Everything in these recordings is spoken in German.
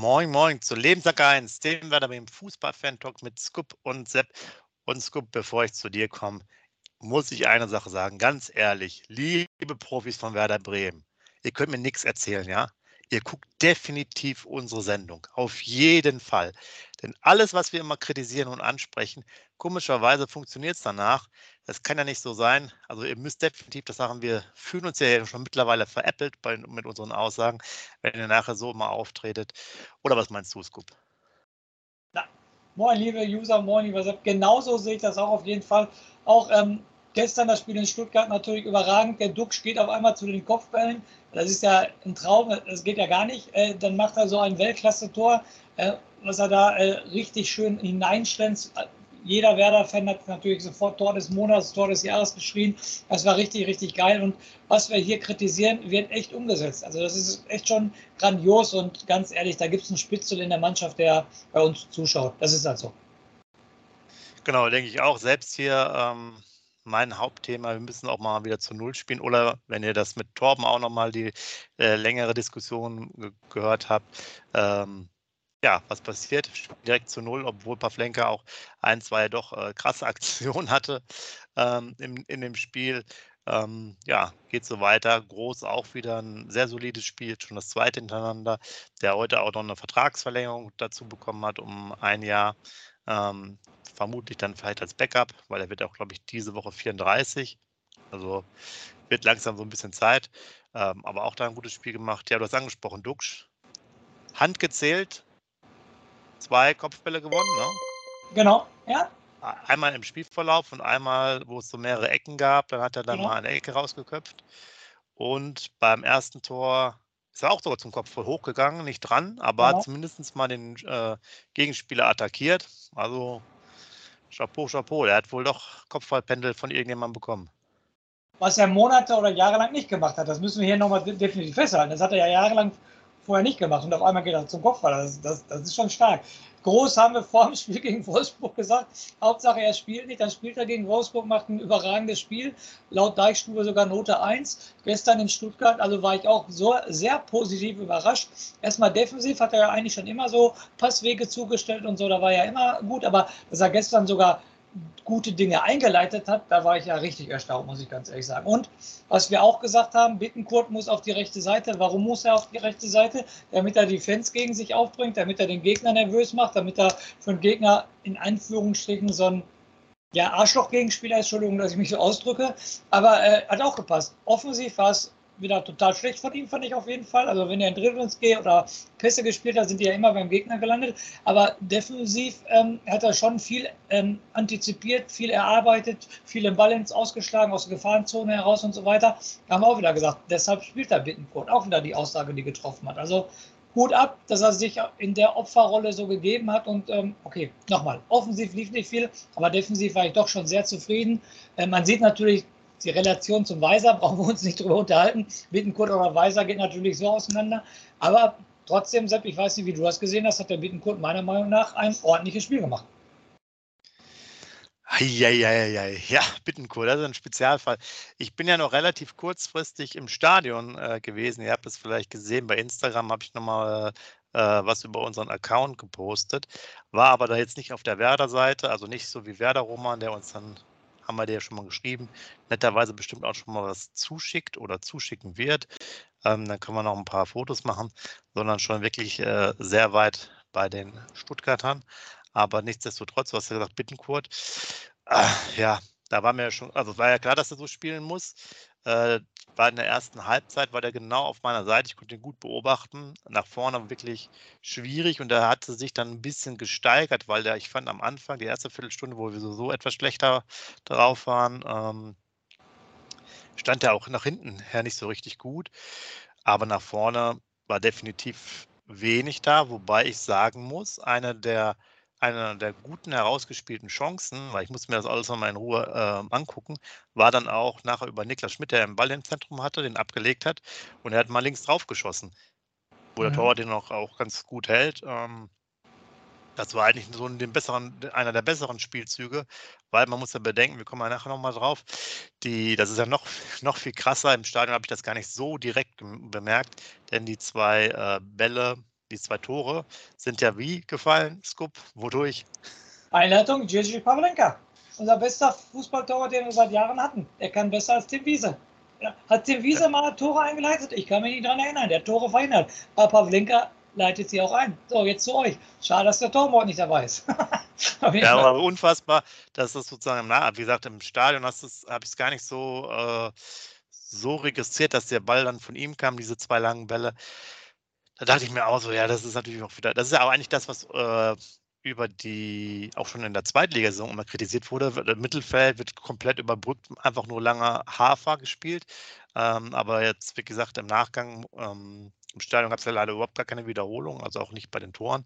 Moin, moin zu Lebenssack 1, dem Werder im Fußball-Fan-Talk mit Scoop und Sepp. Und Scoop, bevor ich zu dir komme, muss ich eine Sache sagen, ganz ehrlich, liebe Profis von Werder Bremen, ihr könnt mir nichts erzählen, ja? Ihr guckt definitiv unsere Sendung, auf jeden Fall. Denn alles, was wir immer kritisieren und ansprechen, komischerweise funktioniert es danach. Das kann ja nicht so sein. Also ihr müsst definitiv das sagen, wir fühlen uns ja schon mittlerweile veräppelt bei, mit unseren Aussagen, wenn ihr nachher so mal auftretet. Oder was meinst du, Scoop? Na, moin, liebe User, moin, lieber Sepp. Genauso sehe ich das auch auf jeden Fall. Auch ähm, gestern das Spiel in Stuttgart natürlich überragend. Der Duck steht auf einmal zu den Kopfbällen. Das ist ja ein Traum, das geht ja gar nicht. Äh, dann macht er so ein Weltklasse-Tor, äh, was er da äh, richtig schön hineinschlänzt. Jeder Werder-Fan hat natürlich sofort Tor des Monats, Tor des Jahres geschrien. Das war richtig, richtig geil. Und was wir hier kritisieren, wird echt umgesetzt. Also das ist echt schon grandios und ganz ehrlich, da gibt es einen Spitzel in der Mannschaft, der bei uns zuschaut. Das ist halt so. Genau, denke ich auch. Selbst hier ähm, mein Hauptthema. Wir müssen auch mal wieder zu Null spielen. Oder wenn ihr das mit Torben auch nochmal die äh, längere Diskussion ge gehört habt, ähm, ja, was passiert? Direkt zu Null, obwohl Pavlenka auch ein, zwei doch äh, krasse Aktionen hatte ähm, in, in dem Spiel. Ähm, ja, geht so weiter. Groß auch wieder ein sehr solides Spiel, schon das zweite hintereinander, der heute auch noch eine Vertragsverlängerung dazu bekommen hat um ein Jahr. Ähm, vermutlich dann vielleicht als Backup, weil er wird auch, glaube ich, diese Woche 34. Also wird langsam so ein bisschen Zeit. Ähm, aber auch da ein gutes Spiel gemacht. Ja, du hast angesprochen, Duxch. Hand gezählt, zwei Kopfbälle gewonnen, ne? Genau, ja. Einmal im Spielverlauf und einmal, wo es so mehrere Ecken gab, dann hat er dann genau. mal eine Ecke rausgeköpft. Und beim ersten Tor ist auch sogar zum Kopf voll hochgegangen, nicht dran, aber genau. zumindest mal den äh, Gegenspieler attackiert. Also Chapeau, Chapeau. Er hat wohl doch Kopfballpendel von irgendjemandem bekommen. Was er Monate oder Jahre lang nicht gemacht hat, das müssen wir hier nochmal definitiv festhalten. Das hat er ja jahrelang vorher nicht gemacht und auf einmal geht er zum Kopfball. Das, das, das ist schon stark. Groß haben wir vor dem Spiel gegen Wolfsburg gesagt. Hauptsache er spielt nicht, dann spielt er gegen Wolfsburg, macht ein überragendes Spiel. Laut Deichstube sogar Note 1. Gestern in Stuttgart, also war ich auch so sehr positiv überrascht. Erstmal defensiv hat er ja eigentlich schon immer so Passwege zugestellt und so, da war ja immer gut, aber dass er gestern sogar gute Dinge eingeleitet hat, da war ich ja richtig erstaunt, muss ich ganz ehrlich sagen. Und was wir auch gesagt haben, Bittenkurt muss auf die rechte Seite. Warum muss er auf die rechte Seite? Damit er die Fans gegen sich aufbringt, damit er den Gegner nervös macht, damit er für den Gegner in Anführungsstrichen so ein ja, Arschloch-Gegenspieler, Entschuldigung, dass ich mich so ausdrücke, aber äh, hat auch gepasst. Offensiv war es wieder total schlecht von ihm, fand ich auf jeden Fall. Also wenn er in Dribblings geht oder Pässe gespielt hat, sind die ja immer beim Gegner gelandet. Aber defensiv ähm, hat er schon viel ähm, antizipiert, viel erarbeitet, viel im Balance ausgeschlagen, aus der Gefahrenzone heraus und so weiter. Da haben wir auch wieder gesagt, deshalb spielt er Bittenkurt. Auch wieder die Aussage, die getroffen hat. Also Hut ab, dass er sich in der Opferrolle so gegeben hat. Und ähm, okay, nochmal, offensiv lief nicht viel, aber defensiv war ich doch schon sehr zufrieden. Äh, man sieht natürlich, die Relation zum Weiser brauchen wir uns nicht drüber unterhalten. Bittenkurt oder Weiser geht natürlich so auseinander. Aber trotzdem, Sepp, ich weiß nicht, wie du das gesehen hast, hat der Bittenkurt meiner Meinung nach ein ordentliches Spiel gemacht. Eieieiei. Ja, Bittenkurt, das ist ein Spezialfall. Ich bin ja noch relativ kurzfristig im Stadion äh, gewesen. Ihr habt es vielleicht gesehen, bei Instagram habe ich nochmal äh, was über unseren Account gepostet. War aber da jetzt nicht auf der Werder-Seite, also nicht so wie Werder-Roman, der uns dann haben wir dir ja schon mal geschrieben, netterweise bestimmt auch schon mal was zuschickt oder zuschicken wird. Ähm, dann können wir noch ein paar Fotos machen, sondern schon wirklich äh, sehr weit bei den Stuttgartern. Aber nichtsdestotrotz, du hast ja gesagt, Bittenkurt, äh, ja, da war mir ja schon, also war ja klar, dass er so spielen muss. Äh, war in der ersten Halbzeit, war der genau auf meiner Seite. Ich konnte ihn gut beobachten. Nach vorne wirklich schwierig und er hatte sich dann ein bisschen gesteigert, weil der, ich fand am Anfang, die erste Viertelstunde, wo wir so, etwas schlechter drauf waren, ähm, stand er auch nach hinten her nicht so richtig gut. Aber nach vorne war definitiv wenig da, wobei ich sagen muss, einer der einer der guten herausgespielten Chancen, weil ich muss mir das alles nochmal in Ruhe äh, angucken, war dann auch nachher über Niklas Schmidt, der einen Ball im Zentrum hatte, den abgelegt hat und er hat mal links drauf geschossen, wo mhm. der Torwart den auch, auch ganz gut hält. Ähm, das war eigentlich so den besseren, einer der besseren Spielzüge, weil man muss ja bedenken, wir kommen ja nachher nochmal drauf, die, das ist ja noch, noch viel krasser, im Stadion habe ich das gar nicht so direkt bemerkt, denn die zwei äh, Bälle, die zwei Tore sind ja wie gefallen, Skup? Wodurch? Einleitung, Gigi Pavlenka. Unser bester Fußballtorwart, den wir seit Jahren hatten. Er kann besser als Tim Wiese. Hat Tim Wiese mal Tore eingeleitet? Ich kann mich nicht daran erinnern. Der hat Tore verhindert. Aber Pavlenka leitet sie auch ein. So, jetzt zu euch. Schade, dass der Torwart nicht dabei ist. ja, aber unfassbar, dass das sozusagen, na, wie gesagt, im Stadion habe ich es gar nicht so, äh, so registriert, dass der Ball dann von ihm kam, diese zwei langen Bälle da dachte ich mir auch so, ja, das ist natürlich auch wieder, das ist ja auch eigentlich das, was äh, über die, auch schon in der Zweitligasaison immer kritisiert wurde. Das Mittelfeld wird komplett überbrückt, einfach nur langer Hafer gespielt. Ähm, aber jetzt, wie gesagt, im Nachgang, ähm, im Stadion gab es ja leider überhaupt gar keine Wiederholung, also auch nicht bei den Toren.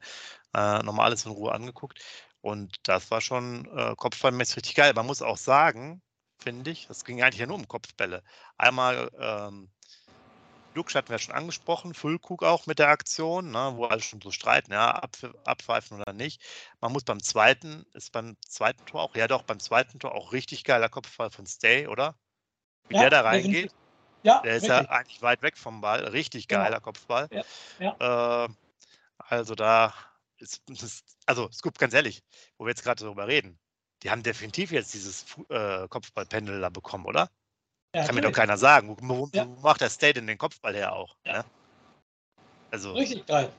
Äh, nochmal alles in Ruhe angeguckt. Und das war schon äh, kopfballmäßig richtig geil. Man muss auch sagen, finde ich, es ging eigentlich ja nur um Kopfbälle. Einmal ähm, Lux hatten wir schon angesprochen, Füllkrug auch mit der Aktion, ne, wo alle schon so streiten, ja, ab, abpfeifen oder nicht. Man muss beim zweiten, ist beim zweiten Tor auch, ja doch, beim zweiten Tor auch richtig geiler Kopfball von Stay, oder? Wie ja, der da reingeht. Ja, der ist richtig. ja eigentlich weit weg vom Ball. Richtig genau. geiler genau. Kopfball. Ja, ja. Äh, also da ist, ist also Scoop, ganz ehrlich, wo wir jetzt gerade darüber reden, die haben definitiv jetzt dieses äh, Kopfballpendel da bekommen, oder? Ja, Kann mir doch keiner sagen. Wo, wo, ja. macht der State in den Kopfball her auch? Ja. Ne? Also. Richtig geil.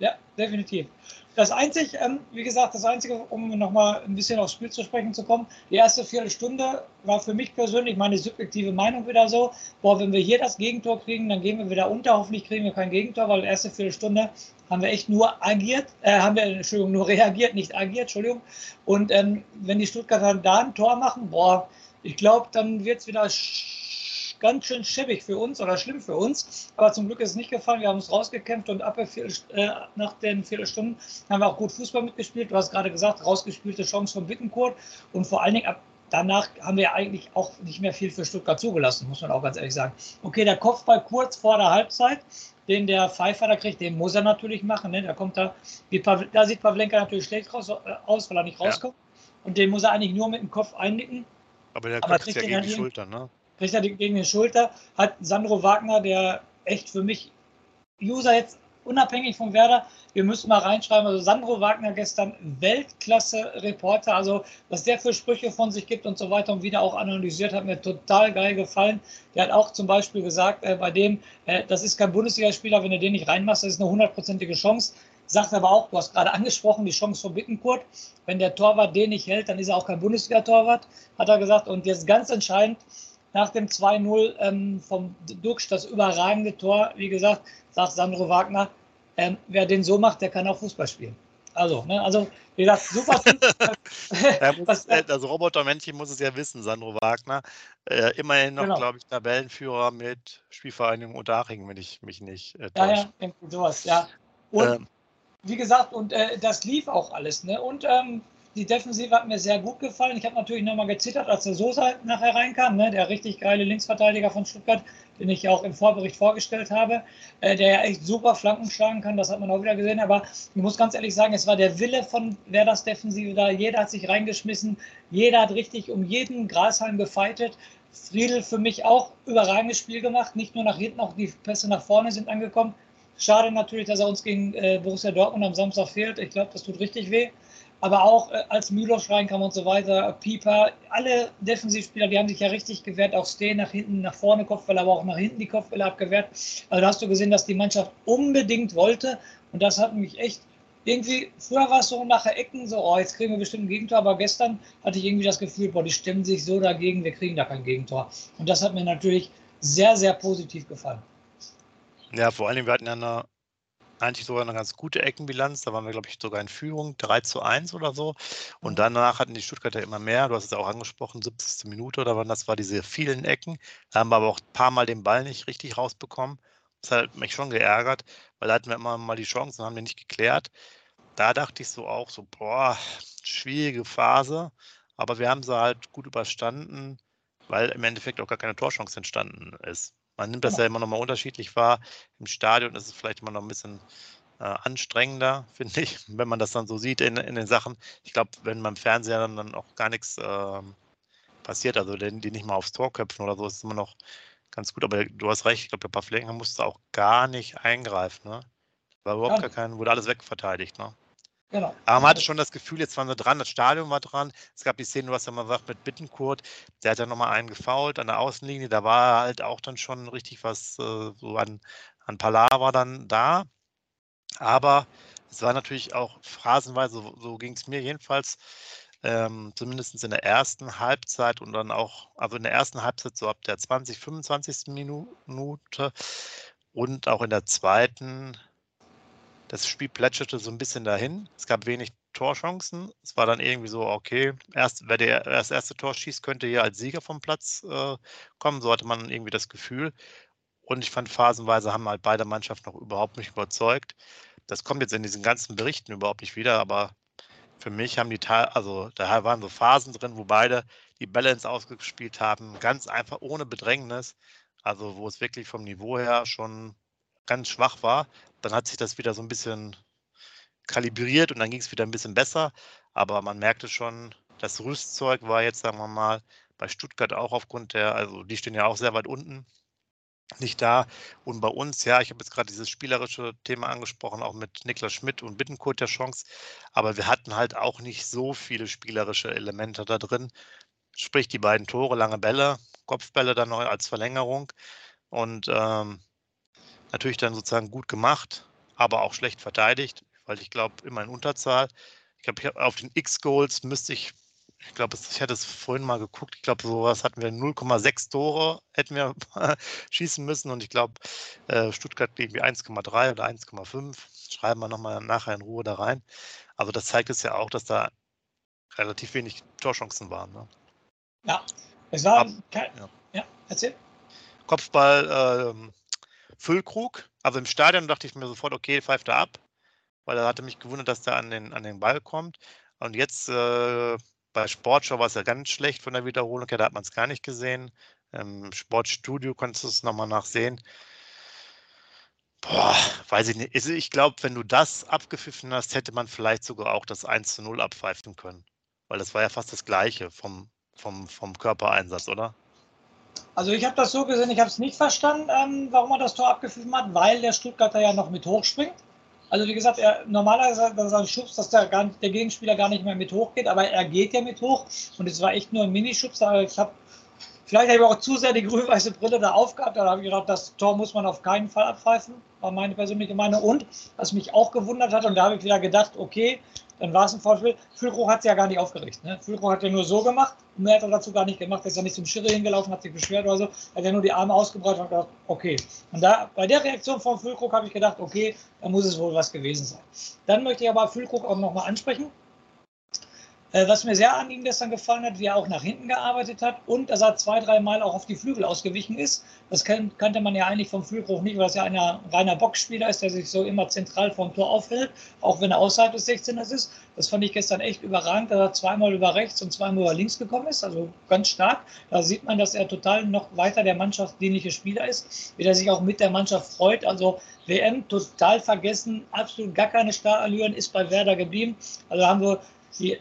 Ja, definitiv. Das Einzige, ähm, wie gesagt, das Einzige, um nochmal ein bisschen aufs Spiel zu sprechen zu kommen, die erste Viertelstunde war für mich persönlich meine subjektive Meinung wieder so, boah, wenn wir hier das Gegentor kriegen, dann gehen wir wieder unter, hoffentlich kriegen wir kein Gegentor, weil die erste Viertelstunde haben wir echt nur agiert, äh, haben wir, Entschuldigung, nur reagiert, nicht agiert, Entschuldigung. Und ähm, wenn die Stuttgarter da ein Tor machen, boah, ich glaube, dann wird es wieder ganz schön schäbig für uns oder schlimm für uns. Aber zum Glück ist es nicht gefallen. Wir haben uns rausgekämpft und ab vier, äh, nach den Viertelstunden haben wir auch gut Fußball mitgespielt. Du hast gerade gesagt, rausgespielte Chance von Wittenkurt. Und vor allen Dingen ab danach haben wir eigentlich auch nicht mehr viel für Stuttgart zugelassen, muss man auch ganz ehrlich sagen. Okay, der Kopfball kurz vor der Halbzeit, den der Pfeiffer da kriegt, den muss er natürlich machen. Ne? Da kommt da, da sieht Pavlenka natürlich schlecht raus, äh, aus, weil er nicht rauskommt. Ja. Und den muss er eigentlich nur mit dem Kopf einnicken. Aber der kriegt ja gegen die Schulter, ne? Kriegt er gegen die Schulter. Hat Sandro Wagner, der echt für mich User jetzt unabhängig von Werder, wir müssen mal reinschreiben, also Sandro Wagner gestern Weltklasse-Reporter, also was der für Sprüche von sich gibt und so weiter und wieder auch analysiert, hat mir total geil gefallen. Der hat auch zum Beispiel gesagt, äh, bei dem, äh, das ist kein Bundesligaspieler, wenn du den nicht reinmachst, das ist eine hundertprozentige Chance. Sagt aber auch, du hast gerade angesprochen, die Chance von Bittenkurt. Wenn der Torwart den nicht hält, dann ist er auch kein Bundesliga-Torwart, hat er gesagt. Und jetzt ganz entscheidend, nach dem 2-0 ähm, vom Duxch, das überragende Tor, wie gesagt, sagt Sandro Wagner, ähm, wer den so macht, der kann auch Fußball spielen. Also, ne, also wie gesagt, super. muss, äh, das Robotermännchen muss es ja wissen, Sandro Wagner. Äh, immerhin noch, genau. glaube ich, Tabellenführer mit Spielvereinigung Unterhaching, wenn ich mich nicht äh, täusche. Ja, ja, sowas, ja. Und ähm, wie gesagt, und äh, das lief auch alles. Ne? Und ähm, die Defensive hat mir sehr gut gefallen. Ich habe natürlich nochmal gezittert, als der Sosa nachher reinkam, ne? der richtig geile Linksverteidiger von Stuttgart, den ich auch im Vorbericht vorgestellt habe, äh, der ja echt super Flanken schlagen kann, das hat man auch wieder gesehen. Aber ich muss ganz ehrlich sagen, es war der Wille von wer das Defensive da. Jeder hat sich reingeschmissen, jeder hat richtig um jeden Grashalm gefeitet. Friedel für mich auch überragendes Spiel gemacht, nicht nur nach hinten, auch die Pässe nach vorne sind angekommen. Schade natürlich, dass er uns gegen äh, Borussia Dortmund am Samstag fehlt. Ich glaube, das tut richtig weh. Aber auch äh, als Mühlosch reinkam und so weiter, Pieper, alle Defensivspieler, die haben sich ja richtig gewehrt. Auch Steh nach hinten, nach vorne Kopfbälle, aber auch nach hinten die Kopfbälle abgewehrt. Also da hast du gesehen, dass die Mannschaft unbedingt wollte. Und das hat mich echt irgendwie, früher war es so nachher Ecken, so, oh, jetzt kriegen wir bestimmt ein Gegentor, aber gestern hatte ich irgendwie das Gefühl, boah, die stimmen sich so dagegen, wir kriegen da kein Gegentor. Und das hat mir natürlich sehr, sehr positiv gefallen. Ja, vor allem, wir hatten ja eine, eigentlich sogar eine ganz gute Eckenbilanz. Da waren wir, glaube ich, sogar in Führung, 3 zu 1 oder so. Und mhm. danach hatten die Stuttgarter immer mehr. Du hast es auch angesprochen, 70. Minute oder wann das war, diese vielen Ecken. Da haben wir aber auch ein paar Mal den Ball nicht richtig rausbekommen. Das hat mich schon geärgert, weil da hatten wir immer mal die Chancen, haben wir nicht geklärt. Da dachte ich so auch so, boah, schwierige Phase. Aber wir haben sie halt gut überstanden, weil im Endeffekt auch gar keine Torchance entstanden ist. Man nimmt das ja, ja immer noch mal unterschiedlich wahr. Im Stadion ist es vielleicht immer noch ein bisschen äh, anstrengender, finde ich, wenn man das dann so sieht in, in den Sachen. Ich glaube, wenn beim Fernseher dann, dann auch gar nichts äh, passiert, also die, die nicht mal aufs Tor köpfen oder so, ist es immer noch ganz gut. Aber du hast recht, ich glaube, der Pavlenka musste auch gar nicht eingreifen. Ne? War überhaupt ja. gar kein, wurde alles wegverteidigt. Ne? Genau. Aber man hatte schon das Gefühl, jetzt waren wir dran, das Stadion war dran. Es gab die Szene, du hast ja mal gesagt, mit Bittenkurt, der hat ja nochmal einen gefault an der Außenlinie. Da war halt auch dann schon richtig was äh, so an, an Palaver dann da. Aber es war natürlich auch phrasenweise, so, so ging es mir jedenfalls, ähm, zumindest in der ersten Halbzeit und dann auch, also in der ersten Halbzeit so ab der 20, 25. Minute und auch in der zweiten das Spiel plätscherte so ein bisschen dahin. Es gab wenig Torchancen. Es war dann irgendwie so, okay, erst, wer der, das erste Tor schießt, könnte hier als Sieger vom Platz äh, kommen. So hatte man irgendwie das Gefühl. Und ich fand, phasenweise haben halt beide Mannschaften noch überhaupt nicht überzeugt. Das kommt jetzt in diesen ganzen Berichten überhaupt nicht wieder, aber für mich haben die also da waren so Phasen drin, wo beide die Balance ausgespielt haben, ganz einfach ohne Bedrängnis. Also wo es wirklich vom Niveau her schon ganz schwach war. Dann hat sich das wieder so ein bisschen kalibriert und dann ging es wieder ein bisschen besser. Aber man merkte schon, das Rüstzeug war jetzt, sagen wir mal, bei Stuttgart auch aufgrund der, also die stehen ja auch sehr weit unten, nicht da. Und bei uns, ja, ich habe jetzt gerade dieses spielerische Thema angesprochen, auch mit Niklas Schmidt und Bittenkurt der Chance. Aber wir hatten halt auch nicht so viele spielerische Elemente da drin. Sprich, die beiden Tore, lange Bälle, Kopfbälle dann noch als Verlängerung. Und ähm, natürlich dann sozusagen gut gemacht, aber auch schlecht verteidigt, weil ich glaube, immer in Unterzahl. Ich glaube, auf den X-Goals müsste ich, ich glaube, ich hatte es vorhin mal geguckt, ich glaube, sowas hatten wir 0,6 Tore, hätten wir schießen müssen und ich glaube, äh, Stuttgart irgendwie 1,3 oder 1,5. Schreiben wir nochmal nachher in Ruhe da rein. Also das zeigt es ja auch, dass da relativ wenig Torchancen waren. Ne? Ja, es war kein, ja. ja, erzähl. Kopfball, ähm, Füllkrug. Also im Stadion dachte ich mir sofort, okay, pfeift er ab, weil er hatte mich gewundert, dass der an den, an den Ball kommt. Und jetzt äh, bei Sportschau war es ja ganz schlecht von der Wiederholung her, da hat man es gar nicht gesehen. Im Sportstudio konntest du es nochmal nachsehen. Boah, weiß ich nicht. Also ich glaube, wenn du das abgepfiffen hast, hätte man vielleicht sogar auch das 1 zu 0 abpfeifen können. Weil das war ja fast das Gleiche vom, vom, vom Körpereinsatz, oder? Also ich habe das so gesehen, ich habe es nicht verstanden, ähm, warum er das Tor abgepfiffen hat, weil der Stuttgarter ja noch mit hochspringt. Also wie gesagt, er, normalerweise ist ein Schubs, dass der, gar, der Gegenspieler gar nicht mehr mit hoch geht, aber er geht ja mit hoch und es war echt nur ein Minischubs. Ich habe vielleicht habe ich auch zu sehr die grün-weiße Brille da aufgehabt, da habe ich gedacht, das Tor muss man auf keinen Fall abpfeifen, war meine persönliche Meinung. Und was mich auch gewundert hat, und da habe ich wieder gedacht, okay, dann war es ein Foulspiel. Füllkrug hat es ja gar nicht aufgeregt. Ne? Füllkrug hat ja nur so gemacht. Mehr hat er dazu gar nicht gemacht. Er ist ja nicht zum Schiri hingelaufen, hat sich beschwert oder so. Er hat ja nur die Arme ausgebreitet und gedacht, okay. Und da, bei der Reaktion von Füllkrug habe ich gedacht, okay, da muss es wohl was gewesen sein. Dann möchte ich aber Füllkrug auch nochmal ansprechen. Äh, was mir sehr an ihm gestern gefallen hat, wie er auch nach hinten gearbeitet hat und dass er zwei, drei Mal auch auf die Flügel ausgewichen ist. Das kannte man ja eigentlich vom Füllbruch nicht, weil es ja ein reiner Boxspieler ist, der sich so immer zentral vom Tor aufhält, auch wenn er außerhalb des 16ers ist. Das fand ich gestern echt überragend, dass er zweimal über rechts und zweimal über links gekommen ist, also ganz stark. Da sieht man, dass er total noch weiter der Mannschaft dienliche Spieler ist, wie er sich auch mit der Mannschaft freut. Also WM total vergessen, absolut gar keine Starallüren, ist bei Werder geblieben. Also haben wir die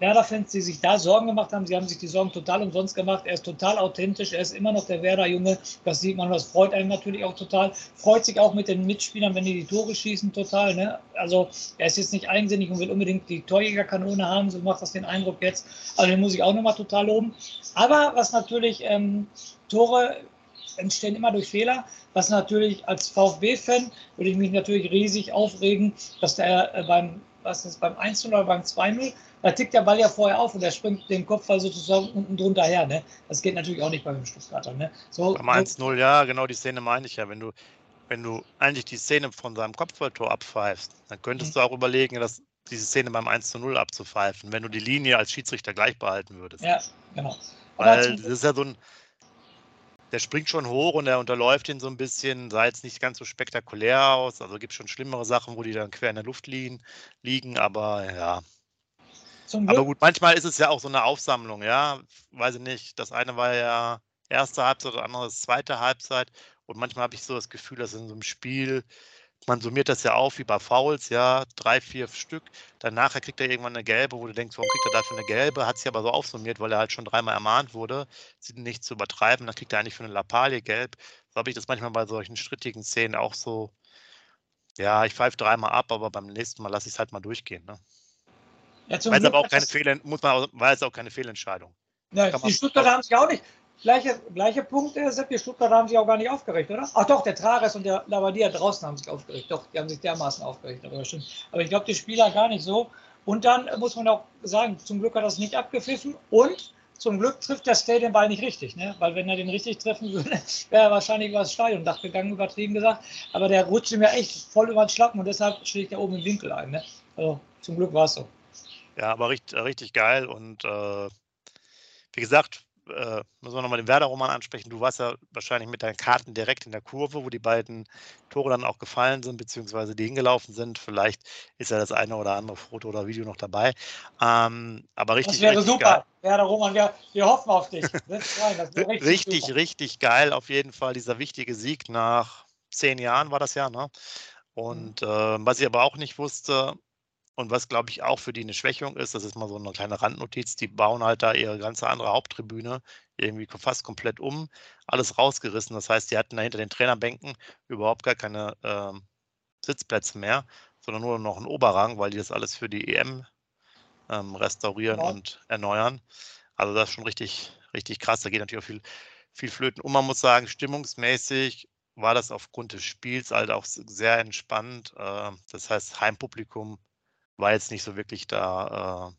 Werder-Fans, die sich da Sorgen gemacht haben, sie haben sich die Sorgen total umsonst gemacht. Er ist total authentisch, er ist immer noch der Werder-Junge. Das sieht man, das freut einen natürlich auch total. Freut sich auch mit den Mitspielern, wenn die die Tore schießen, total. Ne? Also er ist jetzt nicht eigensinnig und will unbedingt die Torjägerkanone haben, so macht das den Eindruck jetzt. Also den muss ich auch nochmal total loben. Aber was natürlich ähm, Tore entstehen immer durch Fehler, was natürlich als VfB-Fan würde ich mich natürlich riesig aufregen, dass der äh, beim, was ist, beim 1-0 oder beim 2-0, da tickt der Ball ja vorher auf und der springt den Kopfball sozusagen unten drunter her. Ne? Das geht natürlich auch nicht bei dem Stuttgarter. Ne? So, beim 1-0, ja, genau die Szene meine ich ja. Wenn du, wenn du eigentlich die Szene von seinem Kopfballtor abpfeifst, dann könntest mhm. du auch überlegen, dass diese Szene beim 1 0 abzupfeifen, wenn du die Linie als Schiedsrichter gleich behalten würdest. Ja, genau. Weil das ist ja so ein, der springt schon hoch und er unterläuft ihn so ein bisschen, sah jetzt nicht ganz so spektakulär aus. Also gibt es schon schlimmere Sachen, wo die dann quer in der Luft liegen, liegen aber ja. Aber gut, manchmal ist es ja auch so eine Aufsammlung, ja. Weiß ich nicht. Das eine war ja erste Halbzeit, das andere ist zweite Halbzeit. Und manchmal habe ich so das Gefühl, dass in so einem Spiel man summiert das ja auf wie bei Fouls, ja, drei, vier Stück. Danach kriegt er irgendwann eine gelbe, wo du denkst, warum kriegt er dafür eine gelbe? Hat sich aber so aufsummiert, weil er halt schon dreimal ermahnt wurde, sie nicht zu übertreiben. Dann kriegt er eigentlich für eine Lappalie gelb. So habe ich das manchmal bei solchen strittigen Szenen auch so. Ja, ich pfeife dreimal ab, aber beim nächsten Mal lasse ich es halt mal durchgehen. Ne? Ja, weil es aber auch keine Fehl, muss man, weil es auch keine Fehlentscheidung. Ja, die Stuttgarter haben sich auch nicht. Gleiche, gleiche Punkt, äh, Sepp, die Stuttgarter haben sich auch gar nicht aufgeregt, oder? Ach doch, der Trares und der Lavadia draußen haben sich aufgeregt. Doch, die haben sich dermaßen aufgeregt, aber stimmt. Aber ich glaube, die Spieler gar nicht so. Und dann muss man auch sagen, zum Glück hat er es nicht abgepfiffen und zum Glück trifft der Stay den Ball nicht richtig, ne? weil wenn er den richtig treffen würde, wäre er wahrscheinlich über das Stadiondach gegangen, übertrieben gesagt. Aber der rutscht mir echt voll über den Schlappen und deshalb schlägt er oben im Winkel ein. Ne? Also zum Glück war es so. Ja, aber richtig, richtig geil und äh, wie gesagt, äh, müssen wir nochmal den Werder-Roman ansprechen. Du warst ja wahrscheinlich mit deinen Karten direkt in der Kurve, wo die beiden Tore dann auch gefallen sind, beziehungsweise die hingelaufen sind. Vielleicht ist ja das eine oder andere Foto oder Video noch dabei. Ähm, aber richtig. Das wäre richtig super. Geil. Werder-Roman, wir, wir hoffen auf dich. Richtig, richtig, richtig, geil. Auf jeden Fall dieser wichtige Sieg nach zehn Jahren war das ja. Ne? Und mhm. äh, was ich aber auch nicht wusste, und was, glaube ich, auch für die eine Schwächung ist, das ist mal so eine kleine Randnotiz, die bauen halt da ihre ganze andere Haupttribüne irgendwie fast komplett um, alles rausgerissen. Das heißt, die hatten da hinter den Trainerbänken überhaupt gar keine äh, Sitzplätze mehr, sondern nur noch einen Oberrang, weil die das alles für die EM ähm, restaurieren ja. und erneuern. Also das ist schon richtig, richtig krass. Da geht natürlich auch viel, viel flöten. Und man muss sagen, stimmungsmäßig war das aufgrund des Spiels halt auch sehr entspannt. Äh, das heißt, Heimpublikum war jetzt nicht so wirklich da, äh,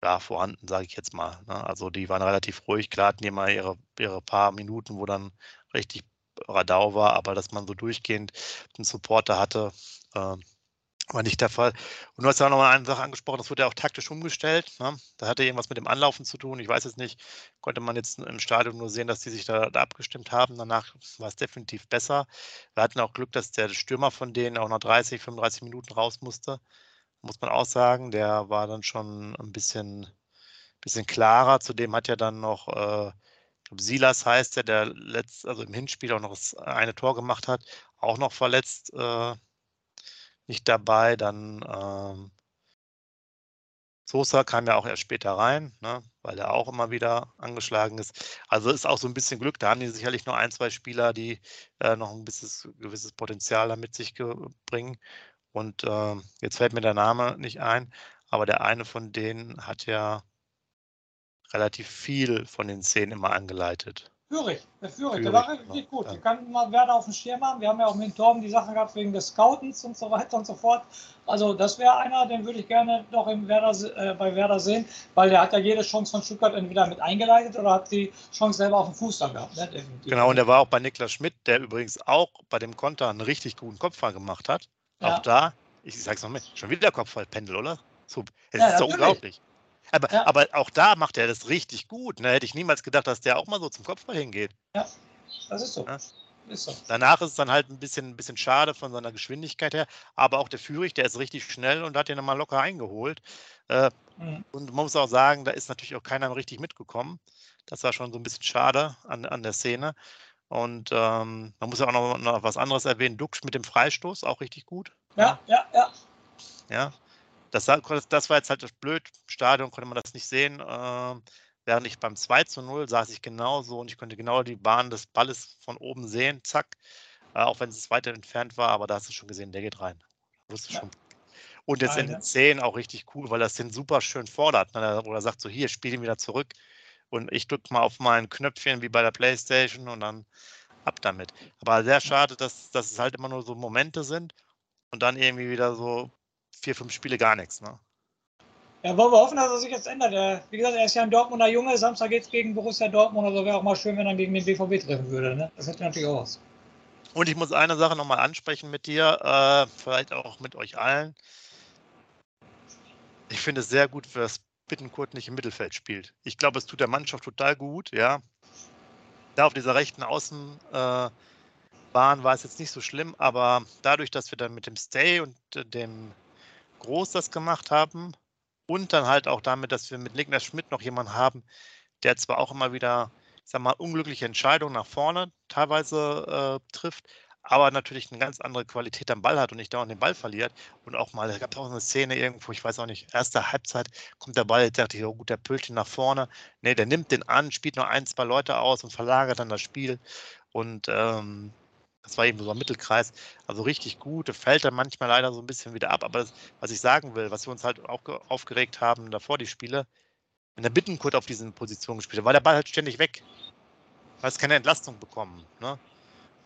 da vorhanden, sage ich jetzt mal. Ne? Also die waren relativ ruhig. Klar hatten die mal ihre, ihre paar Minuten, wo dann richtig Radau war, aber dass man so durchgehend einen Supporter hatte, äh, war nicht der Fall. Und du hast ja auch noch mal eine Sache angesprochen, das wurde ja auch taktisch umgestellt. Ne? Da hatte irgendwas mit dem Anlaufen zu tun. Ich weiß es nicht. Konnte man jetzt im Stadion nur sehen, dass die sich da, da abgestimmt haben. Danach war es definitiv besser. Wir hatten auch Glück, dass der Stürmer von denen auch nach 30, 35 Minuten raus musste. Muss man auch sagen. Der war dann schon ein bisschen, bisschen klarer. Zudem hat ja dann noch äh, Silas heißt der, der letzt, also im Hinspiel auch noch das eine Tor gemacht hat, auch noch verletzt. Äh, nicht dabei. Dann ähm, Sosa kam ja auch erst später rein, ne, weil er auch immer wieder angeschlagen ist. Also ist auch so ein bisschen Glück. Da haben die sicherlich noch ein, zwei Spieler, die äh, noch ein bisschen, gewisses Potenzial mit sich bringen. Und äh, jetzt fällt mir der Name nicht ein, aber der eine von denen hat ja relativ viel von den Szenen immer angeleitet. Führig, der Führig, der war richtig gut. Ja. Wir kannten mal Werder auf dem Schirm haben. Wir haben ja auch mit Torben die Sachen gehabt wegen des Scoutens und so weiter und so fort. Also das wäre einer, den würde ich gerne noch im Werder, äh, bei Werder sehen, weil der hat ja jede Chance von Stuttgart entweder mit eingeleitet oder hat die Chance selber auf dem Fuß dann gehabt. Ne? Genau, und der war auch bei Niklas Schmidt, der übrigens auch bei dem Konter einen richtig guten Kopfball gemacht hat. Ja. Auch da, ich sag's noch mit, schon wieder Kopfballpendel, oder? So, es ja, ist so unglaublich. Aber, ja. aber auch da macht er das richtig gut. Ne? Hätte ich niemals gedacht, dass der auch mal so zum Kopfball hingeht. Ja, das ist so. Ja? Ist so. Danach ist es dann halt ein bisschen, ein bisschen schade von seiner Geschwindigkeit her. Aber auch der Führig, der ist richtig schnell und hat den mal locker eingeholt. Äh, mhm. Und man muss auch sagen, da ist natürlich auch keiner richtig mitgekommen. Das war schon so ein bisschen schade an, an der Szene. Und ähm, man muss ja auch noch, noch was anderes erwähnen. Duxch mit dem Freistoß, auch richtig gut. Ja, ja, ja. Ja, das, das war jetzt halt das blöd. Im Stadion konnte man das nicht sehen. Äh, während ich beim 2 zu 0 saß ich genauso und ich konnte genau die Bahn des Balles von oben sehen. Zack. Äh, auch wenn es weiter entfernt war, aber da hast du schon gesehen, der geht rein. Wusste ja. schon. Und jetzt in den Szenen auch richtig cool, weil das den super schön fordert. Ne? Oder sagt so, hier, spiel ihn wieder zurück. und ich drücke mal auf mein Knöpfchen wie bei der Playstation und dann ab damit. Aber sehr schade, dass, dass es halt immer nur so Momente sind und dann irgendwie wieder so vier, fünf Spiele gar nichts. Ne? Ja, wollen wir hoffen, dass er sich jetzt ändert. Er, wie gesagt, er ist ja ein Dortmunder Junge. Samstag geht es gegen Borussia Dortmund. Also wäre auch mal schön, wenn er gegen den BVB treffen würde. Ne? Das hätte natürlich auch was. Und ich muss eine Sache nochmal ansprechen mit dir, äh, vielleicht auch mit euch allen. Ich finde es sehr gut, dass Bittenkurt nicht im Mittelfeld spielt. Ich glaube, es tut der Mannschaft total gut, ja. Da auf dieser rechten Außenbahn äh, war es jetzt nicht so schlimm, aber dadurch, dass wir dann mit dem Stay und äh, dem Groß das gemacht haben und dann halt auch damit, dass wir mit Niklas Schmidt noch jemanden haben, der zwar auch immer wieder, ich sag mal, unglückliche Entscheidungen nach vorne teilweise äh, trifft, aber natürlich eine ganz andere Qualität am Ball hat und nicht dauernd den Ball verliert. Und auch mal, es gab auch eine Szene irgendwo, ich weiß auch nicht, erste Halbzeit kommt der Ball, dachte ich, oh gut, der pölt ihn nach vorne. Nee, der nimmt den an, spielt nur ein, zwei Leute aus und verlagert dann das Spiel. Und ähm, das war eben so ein Mittelkreis. Also richtig gut. Fällt dann manchmal leider so ein bisschen wieder ab. Aber das, was ich sagen will, was wir uns halt auch aufgeregt haben davor, die Spiele, wenn der Bittenkurt auf diesen Positionen gespielt hat, war der Ball halt ständig weg. Weil es keine Entlastung bekommen. Ne?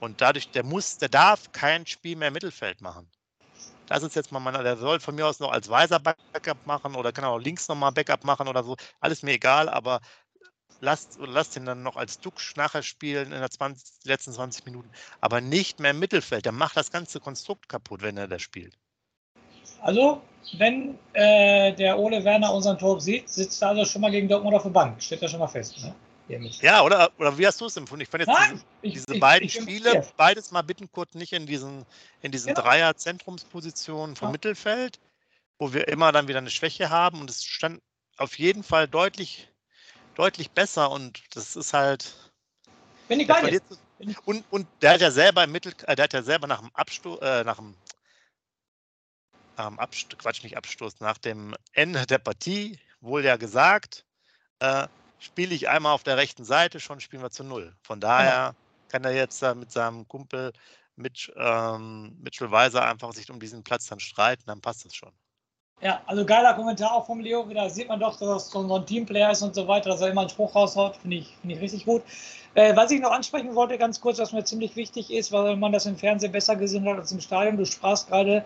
Und dadurch, der muss, der darf kein Spiel mehr im Mittelfeld machen. Das ist jetzt mal meiner, der soll von mir aus noch als weiser Backup machen oder kann auch links nochmal Backup machen oder so. Alles mir egal, aber lasst, lasst ihn dann noch als Duxch nachher spielen in den 20, letzten 20 Minuten. Aber nicht mehr im Mittelfeld. Der macht das ganze Konstrukt kaputt, wenn er das spielt. Also, wenn äh, der Ole Werner unseren Tor sieht, sitzt er also schon mal gegen Dortmund auf der Bank. Steht da schon mal fest. Ne? Ja, oder, oder wie hast du es empfunden? Ich fand jetzt Nein, diese, diese ich, beiden ich, ich, Spiele, beides mal Bittenkurt nicht in diesen, in diesen genau. Dreier-Zentrumspositionen vom ja. Mittelfeld, wo wir immer dann wieder eine Schwäche haben und es stand auf jeden Fall deutlich, deutlich besser und das ist halt. Bin ich bei und, und der hat ja selber im Mittel, äh, der hat ja selber nach dem Abstoß, äh, nach dem ähm, Abstoß, Quatsch, nicht Abstoß, nach dem Ende der Partie wohl ja gesagt, äh, spiele ich einmal auf der rechten Seite, schon spielen wir zu null. Von daher ja. kann er jetzt äh, mit seinem Kumpel Mitch, ähm, Mitchell Weiser einfach sich um diesen Platz dann streiten, dann passt das schon. Ja, also geiler Kommentar auch vom Leo. Da sieht man doch, dass das so ein Teamplayer ist und so weiter, dass er immer einen Spruch raushaut. Finde ich, find ich richtig gut. Äh, was ich noch ansprechen wollte, ganz kurz, was mir ziemlich wichtig ist, weil man das im Fernsehen besser gesehen hat als im Stadion. Du sprachst gerade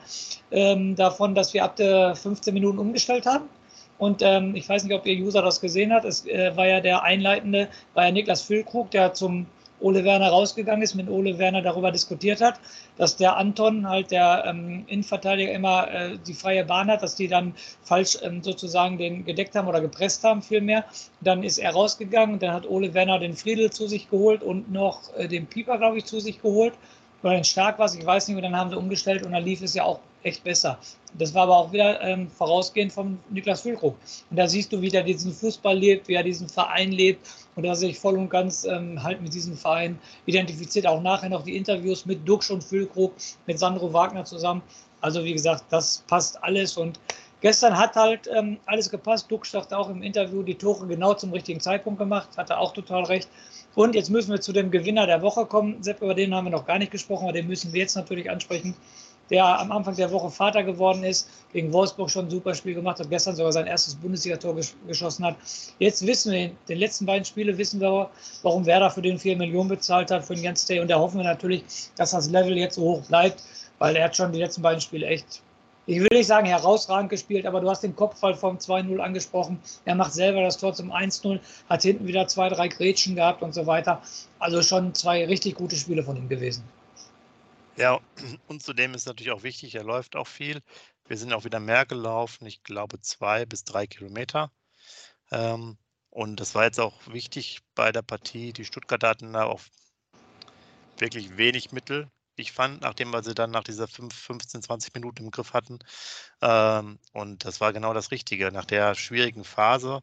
ähm, davon, dass wir ab der 15 Minuten umgestellt haben. Und ähm, ich weiß nicht, ob ihr User das gesehen hat. Es äh, war ja der Einleitende, war ja Niklas Füllkrug, der zum Ole Werner rausgegangen ist, mit Ole Werner darüber diskutiert hat, dass der Anton halt der ähm, Innenverteidiger immer äh, die freie Bahn hat, dass die dann falsch ähm, sozusagen den gedeckt haben oder gepresst haben vielmehr. Dann ist er rausgegangen dann hat Ole Werner den Friedel zu sich geholt und noch äh, den Pieper, glaube ich, zu sich geholt. Oder den Stark was, ich weiß nicht, und dann haben sie umgestellt und dann lief es ja auch echt besser. Das war aber auch wieder ähm, vorausgehend von Niklas Füllkrug. Und da siehst du, wie er diesen Fußball lebt, wie er diesen Verein lebt und dass er sich voll und ganz ähm, halt mit diesem Verein identifiziert. Auch nachher noch die Interviews mit Duxch und Füllkrug, mit Sandro Wagner zusammen. Also wie gesagt, das passt alles und Gestern hat halt ähm, alles gepasst. Duxch sagte auch im Interview, die Tore genau zum richtigen Zeitpunkt gemacht, hat er auch total recht. Und jetzt müssen wir zu dem Gewinner der Woche kommen. Sepp, über den haben wir noch gar nicht gesprochen, aber den müssen wir jetzt natürlich ansprechen der am Anfang der Woche Vater geworden ist, gegen Wolfsburg schon ein super Spiel gemacht hat, gestern sogar sein erstes Bundesligator geschossen hat. Jetzt wissen wir, in den letzten beiden Spielen wissen wir, warum Werder für den 4 Millionen bezahlt hat, für den ganzen Day. Und da hoffen wir natürlich, dass das Level jetzt so hoch bleibt, weil er hat schon die letzten beiden Spiele echt, ich will nicht sagen herausragend gespielt, aber du hast den Kopfball vom 2-0 angesprochen. Er macht selber das Tor zum 1-0, hat hinten wieder zwei, drei Grätschen gehabt und so weiter. Also schon zwei richtig gute Spiele von ihm gewesen. Ja, und zudem ist natürlich auch wichtig, er läuft auch viel. Wir sind auch wieder mehr gelaufen, ich glaube zwei bis drei Kilometer. Ähm, und das war jetzt auch wichtig bei der Partie. Die Stuttgarter hatten da auch wirklich wenig Mittel, ich fand, nachdem wir sie dann nach dieser 5, 15, 20 Minuten im Griff hatten. Ähm, und das war genau das Richtige. Nach der schwierigen Phase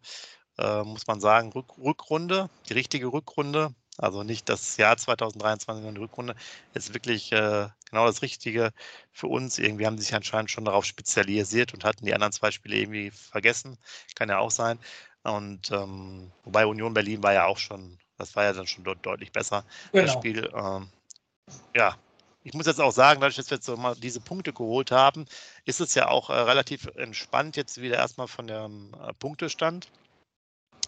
äh, muss man sagen, Rück, Rückrunde, die richtige Rückrunde, also nicht das Jahr 2023, sondern die Rückrunde ist wirklich äh, genau das Richtige für uns. Irgendwie haben sie sich anscheinend schon darauf spezialisiert und hatten die anderen zwei Spiele irgendwie vergessen. Kann ja auch sein. Und ähm, wobei Union Berlin war ja auch schon, das war ja dann schon dort deutlich besser, genau. das Spiel. Ähm, ja, ich muss jetzt auch sagen, dadurch, dass wir jetzt so mal diese Punkte geholt haben, ist es ja auch äh, relativ entspannt jetzt wieder erstmal von dem äh, Punktestand.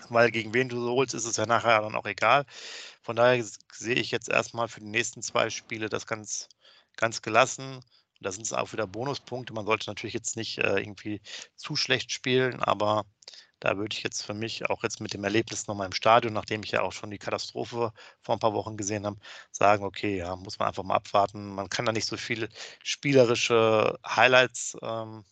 weil gegen wen du so holst, ist es ja nachher dann auch egal. Von daher sehe ich jetzt erstmal für die nächsten zwei Spiele das ganz, ganz gelassen. Da sind es auch wieder Bonuspunkte. Man sollte natürlich jetzt nicht äh, irgendwie zu schlecht spielen, aber da würde ich jetzt für mich auch jetzt mit dem Erlebnis nochmal im Stadion, nachdem ich ja auch schon die Katastrophe vor ein paar Wochen gesehen habe, sagen, okay, ja, muss man einfach mal abwarten. Man kann da nicht so viele spielerische Highlights ähm,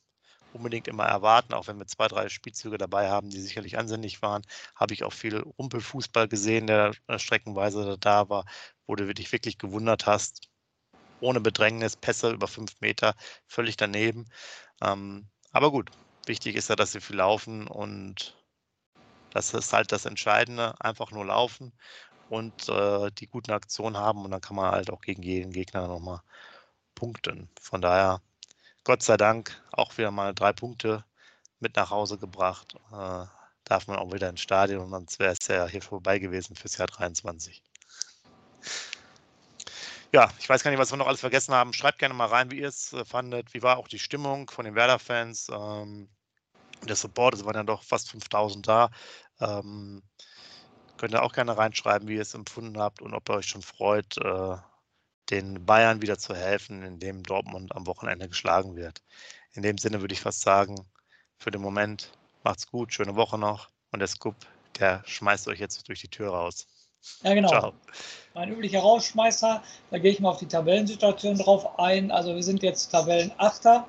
unbedingt immer erwarten, auch wenn wir zwei, drei Spielzüge dabei haben, die sicherlich ansinnig waren, habe ich auch viel Rumpelfußball gesehen, der äh, streckenweise da war, wo du dich wirklich gewundert hast, ohne Bedrängnis, Pässe über fünf Meter, völlig daneben. Ähm, aber gut, wichtig ist ja, dass sie viel laufen und das ist halt das Entscheidende, einfach nur laufen und äh, die guten Aktionen haben und dann kann man halt auch gegen jeden Gegner nochmal punkten. Von daher Gott sei Dank auch wieder mal drei Punkte mit nach Hause gebracht. Äh, darf man auch wieder ins Stadion und sonst wäre es ja hier vorbei gewesen fürs Jahr 23. Ja, ich weiß gar nicht, was wir noch alles vergessen haben. Schreibt gerne mal rein, wie ihr es äh, fandet. Wie war auch die Stimmung von den Werder-Fans? Ähm, der Support, es waren ja doch fast 5000 da. Ähm, könnt ihr auch gerne reinschreiben, wie ihr es empfunden habt und ob ihr euch schon freut, äh, den Bayern wieder zu helfen, indem Dortmund am Wochenende geschlagen wird. In dem Sinne würde ich fast sagen, für den Moment macht's gut, schöne Woche noch und der Scoop, der schmeißt euch jetzt durch die Tür raus. Ja, genau. Ciao. Mein üblicher Rausschmeißer, da gehe ich mal auf die Tabellensituation drauf ein. Also wir sind jetzt Tabellenachter,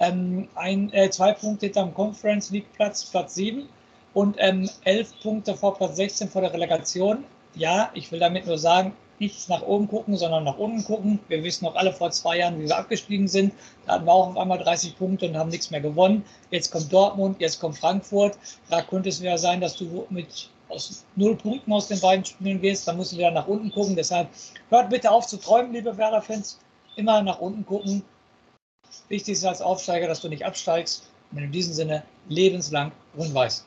ähm, ein, äh, zwei Punkte hinterm Conference League Platz, Platz 7 und ähm, elf Punkte vor Platz 16 vor der Relegation. Ja, ich will damit nur sagen, nicht nach oben gucken, sondern nach unten gucken. Wir wissen noch alle vor zwei Jahren, wie wir abgestiegen sind. Da hatten wir auch auf einmal 30 Punkte und haben nichts mehr gewonnen. Jetzt kommt Dortmund, jetzt kommt Frankfurt. Da könnte es wieder sein, dass du mit aus null Punkten aus den beiden Spielen gehst. Da musst du wieder nach unten gucken. Deshalb hört bitte auf zu träumen, liebe Werder-Fans. Immer nach unten gucken. Wichtig ist als Aufsteiger, dass du nicht absteigst. Und in diesem Sinne lebenslang grün-weiß.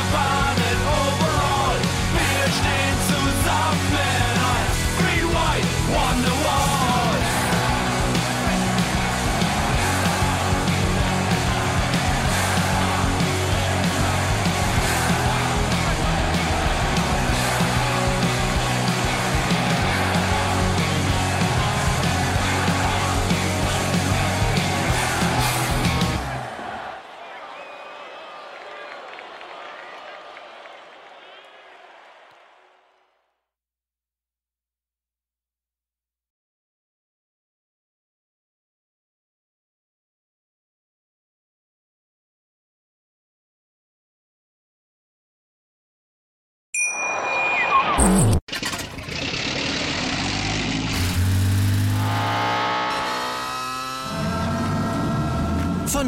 grün-weiße